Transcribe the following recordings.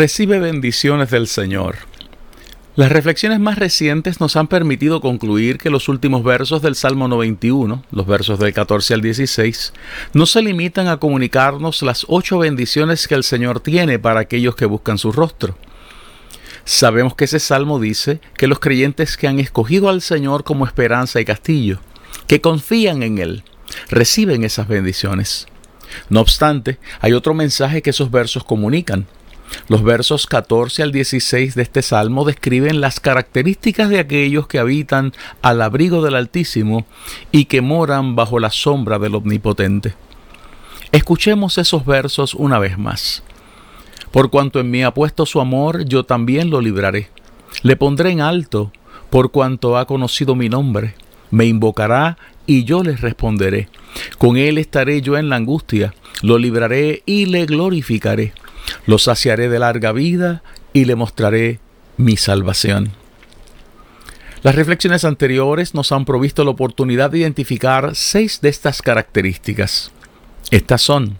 Recibe bendiciones del Señor. Las reflexiones más recientes nos han permitido concluir que los últimos versos del Salmo 91, los versos del 14 al 16, no se limitan a comunicarnos las ocho bendiciones que el Señor tiene para aquellos que buscan su rostro. Sabemos que ese salmo dice que los creyentes que han escogido al Señor como esperanza y castillo, que confían en Él, reciben esas bendiciones. No obstante, hay otro mensaje que esos versos comunican, los versos 14 al 16 de este salmo describen las características de aquellos que habitan al abrigo del Altísimo y que moran bajo la sombra del Omnipotente. Escuchemos esos versos una vez más. Por cuanto en mí ha puesto su amor, yo también lo libraré. Le pondré en alto, por cuanto ha conocido mi nombre. Me invocará y yo le responderé. Con él estaré yo en la angustia, lo libraré y le glorificaré lo saciaré de larga vida y le mostraré mi salvación. Las reflexiones anteriores nos han provisto la oportunidad de identificar seis de estas características. Estas son,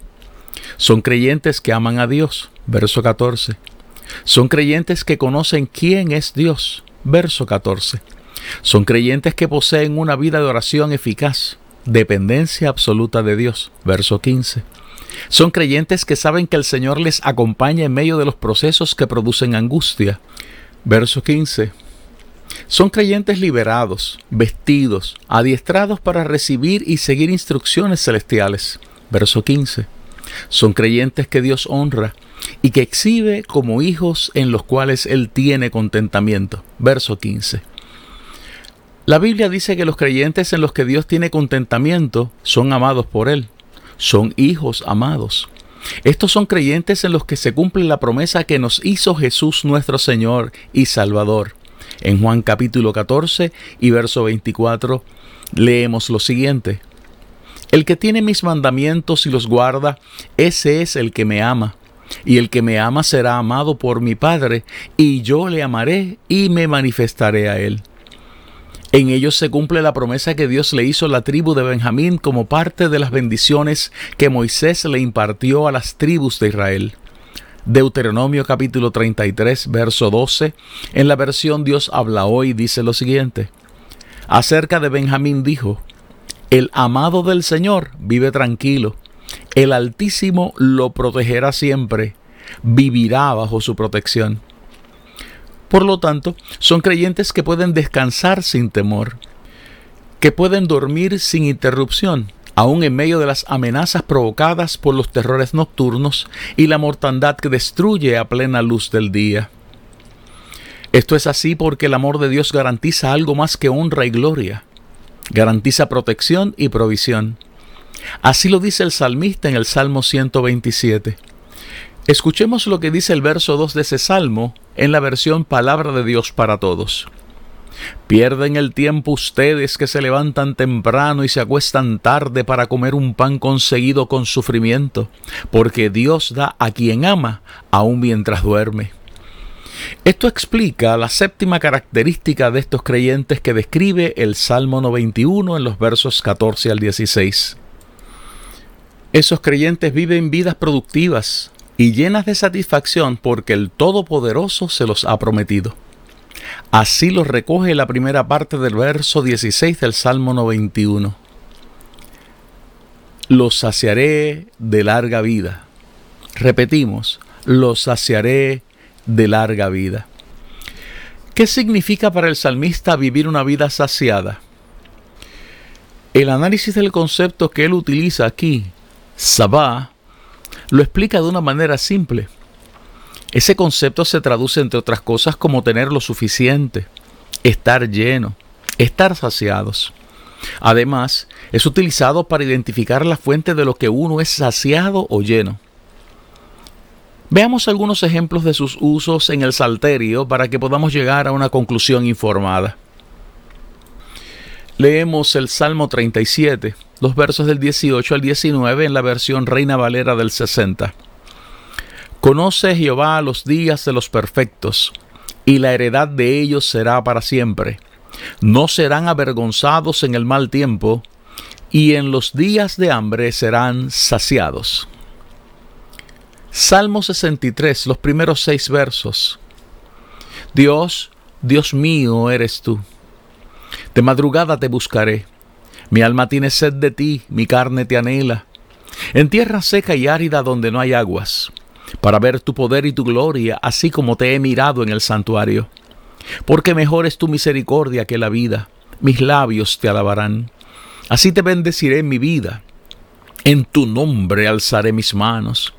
son creyentes que aman a Dios, verso 14. Son creyentes que conocen quién es Dios, verso 14. Son creyentes que poseen una vida de oración eficaz, dependencia absoluta de Dios, verso 15. Son creyentes que saben que el Señor les acompaña en medio de los procesos que producen angustia. Verso 15. Son creyentes liberados, vestidos, adiestrados para recibir y seguir instrucciones celestiales. Verso 15. Son creyentes que Dios honra y que exhibe como hijos en los cuales Él tiene contentamiento. Verso 15. La Biblia dice que los creyentes en los que Dios tiene contentamiento son amados por Él son hijos amados. Estos son creyentes en los que se cumple la promesa que nos hizo Jesús nuestro Señor y Salvador. En Juan capítulo 14 y verso 24 leemos lo siguiente. El que tiene mis mandamientos y los guarda, ese es el que me ama. Y el que me ama será amado por mi Padre, y yo le amaré y me manifestaré a él. En ellos se cumple la promesa que Dios le hizo a la tribu de Benjamín como parte de las bendiciones que Moisés le impartió a las tribus de Israel. Deuteronomio capítulo 33, verso 12, en la versión Dios habla hoy, dice lo siguiente. Acerca de Benjamín dijo, el amado del Señor vive tranquilo, el Altísimo lo protegerá siempre, vivirá bajo su protección. Por lo tanto, son creyentes que pueden descansar sin temor, que pueden dormir sin interrupción, aun en medio de las amenazas provocadas por los terrores nocturnos y la mortandad que destruye a plena luz del día. Esto es así porque el amor de Dios garantiza algo más que honra y gloria. Garantiza protección y provisión. Así lo dice el salmista en el Salmo 127. Escuchemos lo que dice el verso 2 de ese salmo en la versión Palabra de Dios para Todos. Pierden el tiempo ustedes que se levantan temprano y se acuestan tarde para comer un pan conseguido con sufrimiento, porque Dios da a quien ama, aun mientras duerme. Esto explica la séptima característica de estos creyentes que describe el Salmo 91 en los versos 14 al 16. Esos creyentes viven vidas productivas, y llenas de satisfacción porque el Todopoderoso se los ha prometido. Así lo recoge la primera parte del verso 16 del Salmo 91. Los saciaré de larga vida. Repetimos, los saciaré de larga vida. ¿Qué significa para el salmista vivir una vida saciada? El análisis del concepto que él utiliza aquí, sabá, lo explica de una manera simple. Ese concepto se traduce entre otras cosas como tener lo suficiente, estar lleno, estar saciados. Además, es utilizado para identificar la fuente de lo que uno es saciado o lleno. Veamos algunos ejemplos de sus usos en el Salterio para que podamos llegar a una conclusión informada. Leemos el Salmo 37, los versos del 18 al 19 en la versión Reina Valera del 60. Conoce Jehová los días de los perfectos, y la heredad de ellos será para siempre. No serán avergonzados en el mal tiempo, y en los días de hambre serán saciados. Salmo 63, los primeros seis versos. Dios, Dios mío eres tú de madrugada te buscaré. Mi alma tiene sed de ti, mi carne te anhela. En tierra seca y árida donde no hay aguas, para ver tu poder y tu gloria, así como te he mirado en el santuario. Porque mejor es tu misericordia que la vida, mis labios te alabarán. Así te bendeciré en mi vida, en tu nombre alzaré mis manos.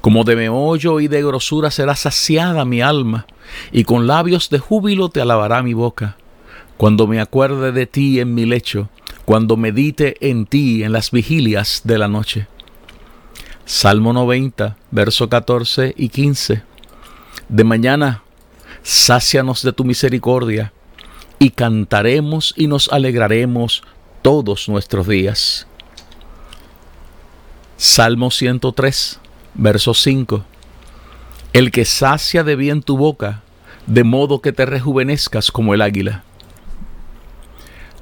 Como de meollo y de grosura será saciada mi alma, y con labios de júbilo te alabará mi boca cuando me acuerde de ti en mi lecho, cuando medite en ti en las vigilias de la noche. Salmo 90, verso 14 y 15. De mañana, sácianos de tu misericordia, y cantaremos y nos alegraremos todos nuestros días. Salmo 103, verso 5. El que sacia de bien tu boca, de modo que te rejuvenezcas como el águila.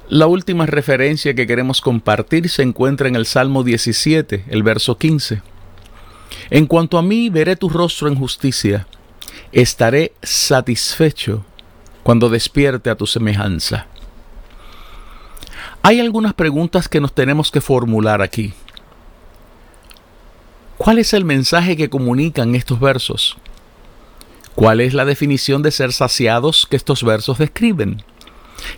La última referencia que queremos compartir se encuentra en el Salmo 17, el verso 15. En cuanto a mí, veré tu rostro en justicia. Estaré satisfecho cuando despierte a tu semejanza. Hay algunas preguntas que nos tenemos que formular aquí. ¿Cuál es el mensaje que comunican estos versos? ¿Cuál es la definición de ser saciados que estos versos describen?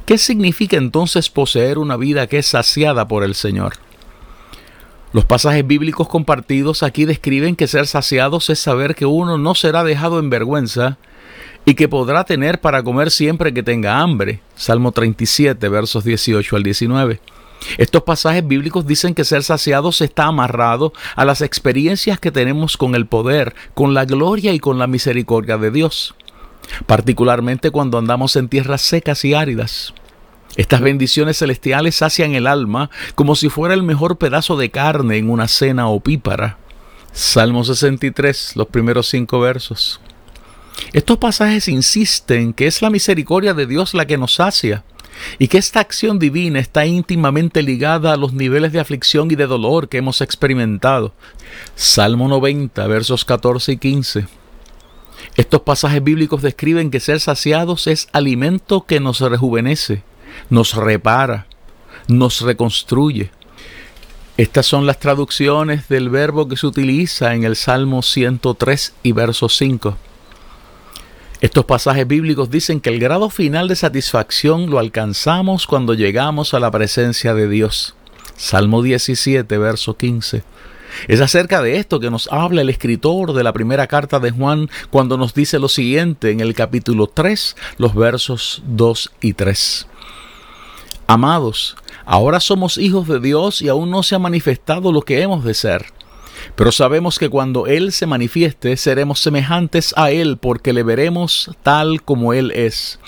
¿Qué significa entonces poseer una vida que es saciada por el Señor? Los pasajes bíblicos compartidos aquí describen que ser saciados es saber que uno no será dejado en vergüenza y que podrá tener para comer siempre que tenga hambre. Salmo 37, versos 18 al 19. Estos pasajes bíblicos dicen que ser saciados está amarrado a las experiencias que tenemos con el poder, con la gloria y con la misericordia de Dios particularmente cuando andamos en tierras secas y áridas. Estas bendiciones celestiales sacian el alma como si fuera el mejor pedazo de carne en una cena opípara. Salmo 63, los primeros cinco versos. Estos pasajes insisten que es la misericordia de Dios la que nos sacia y que esta acción divina está íntimamente ligada a los niveles de aflicción y de dolor que hemos experimentado. Salmo 90, versos 14 y 15. Estos pasajes bíblicos describen que ser saciados es alimento que nos rejuvenece, nos repara, nos reconstruye. Estas son las traducciones del verbo que se utiliza en el Salmo 103 y verso 5. Estos pasajes bíblicos dicen que el grado final de satisfacción lo alcanzamos cuando llegamos a la presencia de Dios. Salmo 17, verso 15. Es acerca de esto que nos habla el escritor de la primera carta de Juan cuando nos dice lo siguiente en el capítulo 3, los versos 2 y 3. Amados, ahora somos hijos de Dios y aún no se ha manifestado lo que hemos de ser. Pero sabemos que cuando Él se manifieste seremos semejantes a Él porque le veremos tal como Él es.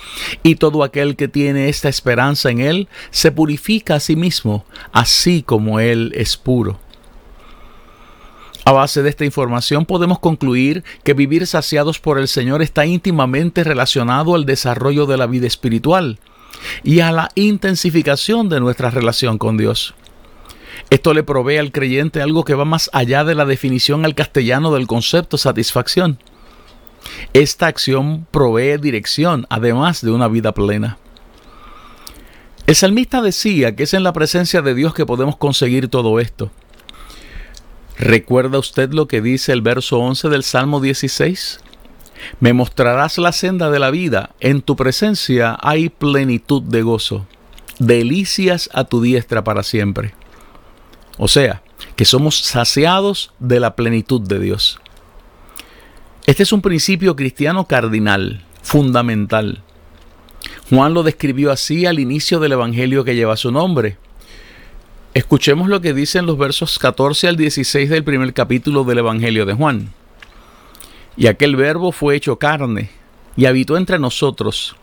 Y todo aquel que tiene esta esperanza en Él se purifica a sí mismo, así como Él es puro. A base de esta información podemos concluir que vivir saciados por el Señor está íntimamente relacionado al desarrollo de la vida espiritual y a la intensificación de nuestra relación con Dios. Esto le provee al creyente algo que va más allá de la definición al castellano del concepto satisfacción. Esta acción provee dirección, además de una vida plena. El salmista decía que es en la presencia de Dios que podemos conseguir todo esto. ¿Recuerda usted lo que dice el verso 11 del Salmo 16? Me mostrarás la senda de la vida, en tu presencia hay plenitud de gozo, delicias a tu diestra para siempre. O sea, que somos saciados de la plenitud de Dios. Este es un principio cristiano cardinal, fundamental. Juan lo describió así al inicio del Evangelio que lleva su nombre. Escuchemos lo que dicen los versos 14 al 16 del primer capítulo del Evangelio de Juan. Y aquel verbo fue hecho carne y habitó entre nosotros,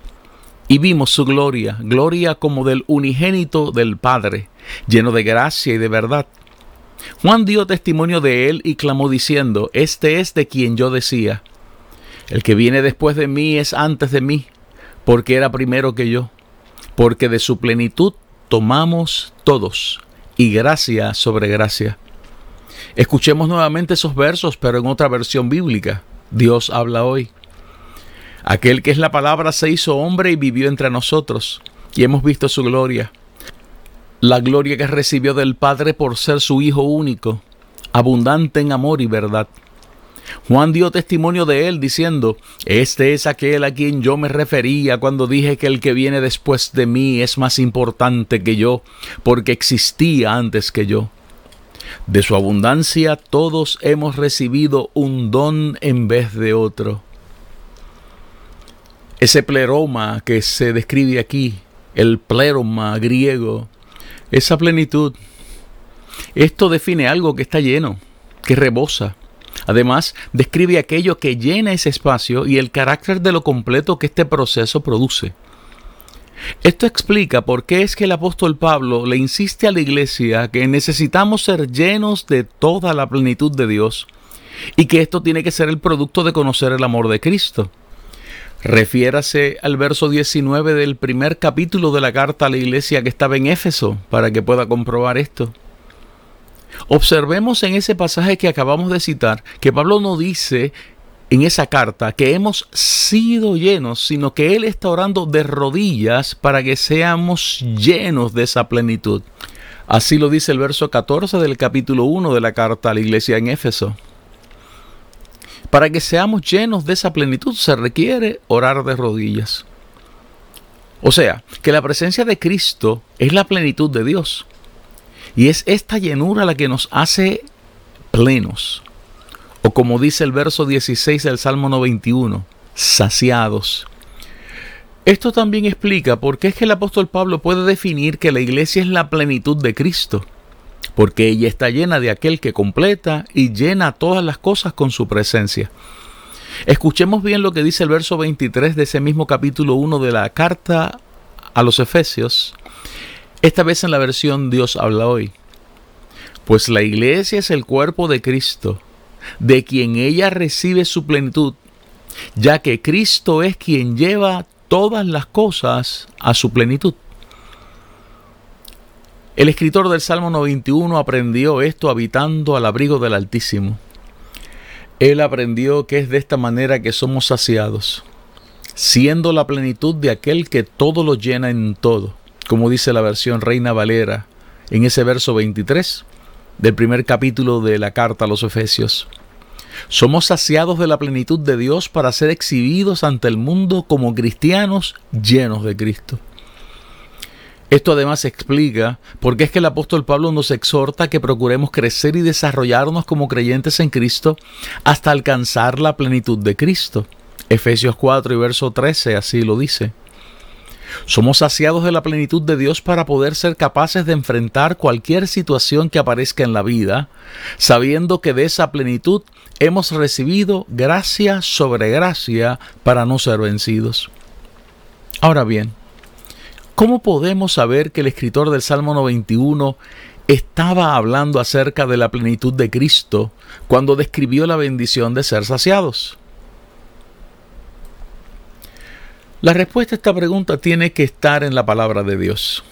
y vimos su gloria, gloria como del unigénito del Padre, lleno de gracia y de verdad. Juan dio testimonio de él y clamó diciendo, Este es de quien yo decía, el que viene después de mí es antes de mí, porque era primero que yo, porque de su plenitud tomamos todos y gracia sobre gracia. Escuchemos nuevamente esos versos, pero en otra versión bíblica. Dios habla hoy. Aquel que es la palabra se hizo hombre y vivió entre nosotros, y hemos visto su gloria. La gloria que recibió del Padre por ser su Hijo único, abundante en amor y verdad. Juan dio testimonio de él diciendo, Este es aquel a quien yo me refería cuando dije que el que viene después de mí es más importante que yo, porque existía antes que yo. De su abundancia todos hemos recibido un don en vez de otro. Ese pleroma que se describe aquí, el pleroma griego, esa plenitud, esto define algo que está lleno, que rebosa, Además, describe aquello que llena ese espacio y el carácter de lo completo que este proceso produce. Esto explica por qué es que el apóstol Pablo le insiste a la iglesia que necesitamos ser llenos de toda la plenitud de Dios y que esto tiene que ser el producto de conocer el amor de Cristo. Refiérase al verso 19 del primer capítulo de la carta a la iglesia que estaba en Éfeso para que pueda comprobar esto. Observemos en ese pasaje que acabamos de citar que Pablo no dice en esa carta que hemos sido llenos, sino que Él está orando de rodillas para que seamos llenos de esa plenitud. Así lo dice el verso 14 del capítulo 1 de la carta a la iglesia en Éfeso. Para que seamos llenos de esa plenitud se requiere orar de rodillas. O sea, que la presencia de Cristo es la plenitud de Dios. Y es esta llenura la que nos hace plenos. O como dice el verso 16 del Salmo 91, saciados. Esto también explica por qué es que el apóstol Pablo puede definir que la iglesia es la plenitud de Cristo, porque ella está llena de aquel que completa y llena todas las cosas con su presencia. Escuchemos bien lo que dice el verso 23 de ese mismo capítulo 1 de la carta a los Efesios, esta vez en la versión Dios habla hoy. Pues la iglesia es el cuerpo de Cristo, de quien ella recibe su plenitud, ya que Cristo es quien lleva todas las cosas a su plenitud. El escritor del Salmo 91 aprendió esto habitando al abrigo del Altísimo. Él aprendió que es de esta manera que somos saciados, siendo la plenitud de aquel que todo lo llena en todo como dice la versión Reina Valera en ese verso 23 del primer capítulo de la carta a los Efesios. Somos saciados de la plenitud de Dios para ser exhibidos ante el mundo como cristianos llenos de Cristo. Esto además explica por qué es que el apóstol Pablo nos exhorta que procuremos crecer y desarrollarnos como creyentes en Cristo hasta alcanzar la plenitud de Cristo. Efesios 4 y verso 13 así lo dice. Somos saciados de la plenitud de Dios para poder ser capaces de enfrentar cualquier situación que aparezca en la vida, sabiendo que de esa plenitud hemos recibido gracia sobre gracia para no ser vencidos. Ahora bien, ¿cómo podemos saber que el escritor del Salmo 91 estaba hablando acerca de la plenitud de Cristo cuando describió la bendición de ser saciados? La respuesta a esta pregunta tiene que estar en la palabra de Dios.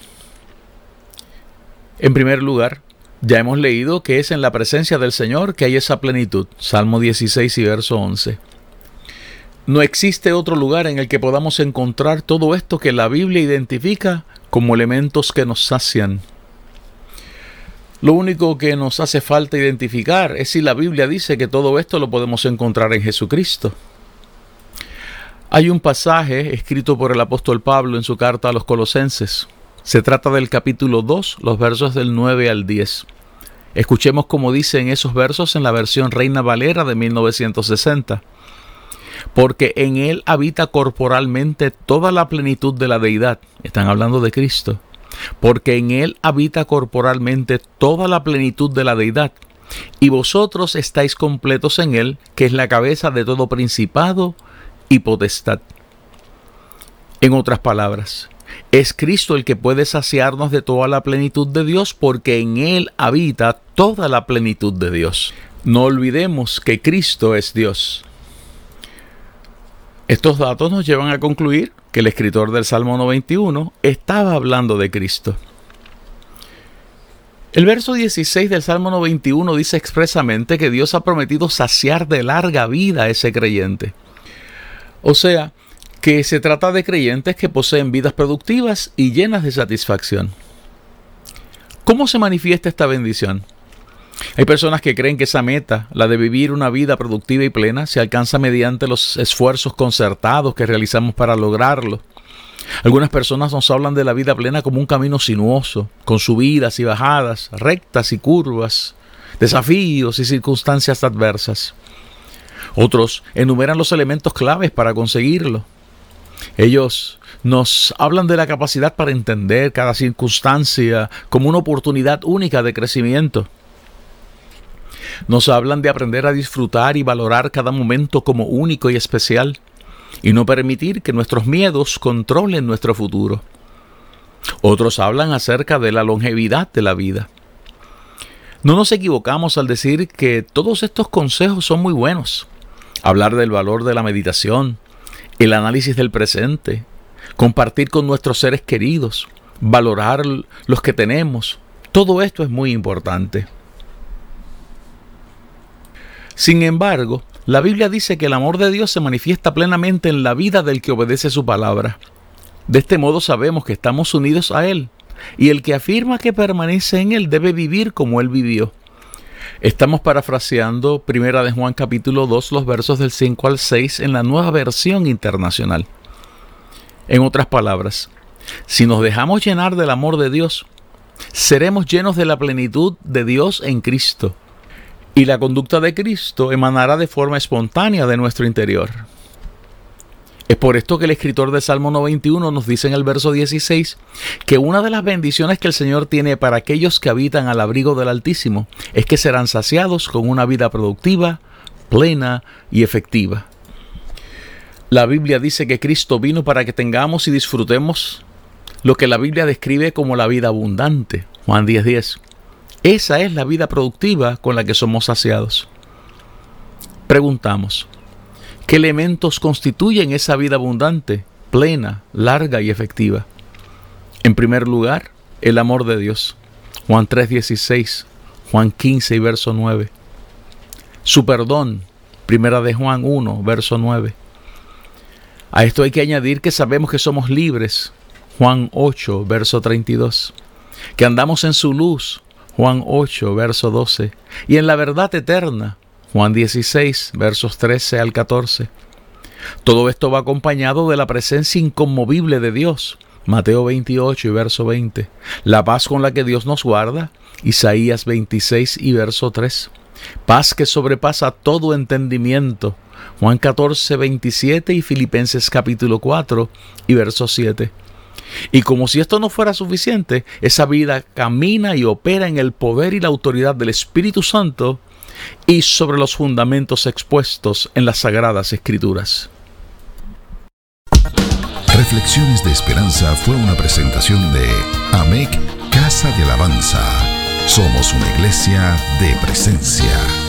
En primer lugar, ya hemos leído que es en la presencia del Señor que hay esa plenitud. Salmo 16 y verso 11. No existe otro lugar en el que podamos encontrar todo esto que la Biblia identifica como elementos que nos sacian. Lo único que nos hace falta identificar es si la Biblia dice que todo esto lo podemos encontrar en Jesucristo. Hay un pasaje escrito por el apóstol Pablo en su carta a los colosenses. Se trata del capítulo 2, los versos del 9 al 10. Escuchemos cómo dice en esos versos en la versión Reina Valera de 1960. porque en Él habita corporalmente toda la plenitud de la deidad. Están hablando de Cristo. Porque en Él habita corporalmente toda la plenitud de la deidad. Y vosotros estáis completos en Él, que es la cabeza de todo principado y potestad. En otras palabras, es Cristo el que puede saciarnos de toda la plenitud de Dios porque en Él habita toda la plenitud de Dios. No olvidemos que Cristo es Dios. Estos datos nos llevan a concluir que el escritor del Salmo 91 estaba hablando de Cristo. El verso 16 del Salmo 91 dice expresamente que Dios ha prometido saciar de larga vida a ese creyente. O sea, que se trata de creyentes que poseen vidas productivas y llenas de satisfacción. ¿Cómo se manifiesta esta bendición? Hay personas que creen que esa meta, la de vivir una vida productiva y plena, se alcanza mediante los esfuerzos concertados que realizamos para lograrlo. Algunas personas nos hablan de la vida plena como un camino sinuoso, con subidas y bajadas, rectas y curvas, desafíos y circunstancias adversas. Otros enumeran los elementos claves para conseguirlo. Ellos nos hablan de la capacidad para entender cada circunstancia como una oportunidad única de crecimiento. Nos hablan de aprender a disfrutar y valorar cada momento como único y especial y no permitir que nuestros miedos controlen nuestro futuro. Otros hablan acerca de la longevidad de la vida. No nos equivocamos al decir que todos estos consejos son muy buenos. Hablar del valor de la meditación, el análisis del presente, compartir con nuestros seres queridos, valorar los que tenemos, todo esto es muy importante. Sin embargo, la Biblia dice que el amor de Dios se manifiesta plenamente en la vida del que obedece su palabra. De este modo sabemos que estamos unidos a Él, y el que afirma que permanece en Él debe vivir como Él vivió. Estamos parafraseando Primera de Juan capítulo 2 los versos del 5 al 6 en la nueva versión internacional. En otras palabras, si nos dejamos llenar del amor de Dios, seremos llenos de la plenitud de Dios en Cristo y la conducta de Cristo emanará de forma espontánea de nuestro interior. Es por esto que el escritor del Salmo 91 nos dice en el verso 16 que una de las bendiciones que el Señor tiene para aquellos que habitan al abrigo del Altísimo es que serán saciados con una vida productiva, plena y efectiva. La Biblia dice que Cristo vino para que tengamos y disfrutemos lo que la Biblia describe como la vida abundante. Juan 10:10. 10. Esa es la vida productiva con la que somos saciados. Preguntamos, ¿qué elementos constituyen esa vida abundante, plena, larga y efectiva? En primer lugar, el amor de Dios. Juan 3:16, Juan 15 y verso 9. Su perdón, primera de Juan 1, verso 9. A esto hay que añadir que sabemos que somos libres, Juan 8, verso 32, que andamos en su luz, Juan 8, verso 12, y en la verdad eterna, Juan 16, versos 13 al 14. Todo esto va acompañado de la presencia inconmovible de Dios, Mateo 28 y verso 20, la paz con la que Dios nos guarda, Isaías 26 y verso 3, paz que sobrepasa todo entendimiento, Juan 14, 27 y Filipenses capítulo 4 y verso 7. Y como si esto no fuera suficiente, esa vida camina y opera en el poder y la autoridad del Espíritu Santo y sobre los fundamentos expuestos en las sagradas escrituras. Reflexiones de Esperanza fue una presentación de AMEC Casa de Alabanza. Somos una iglesia de presencia.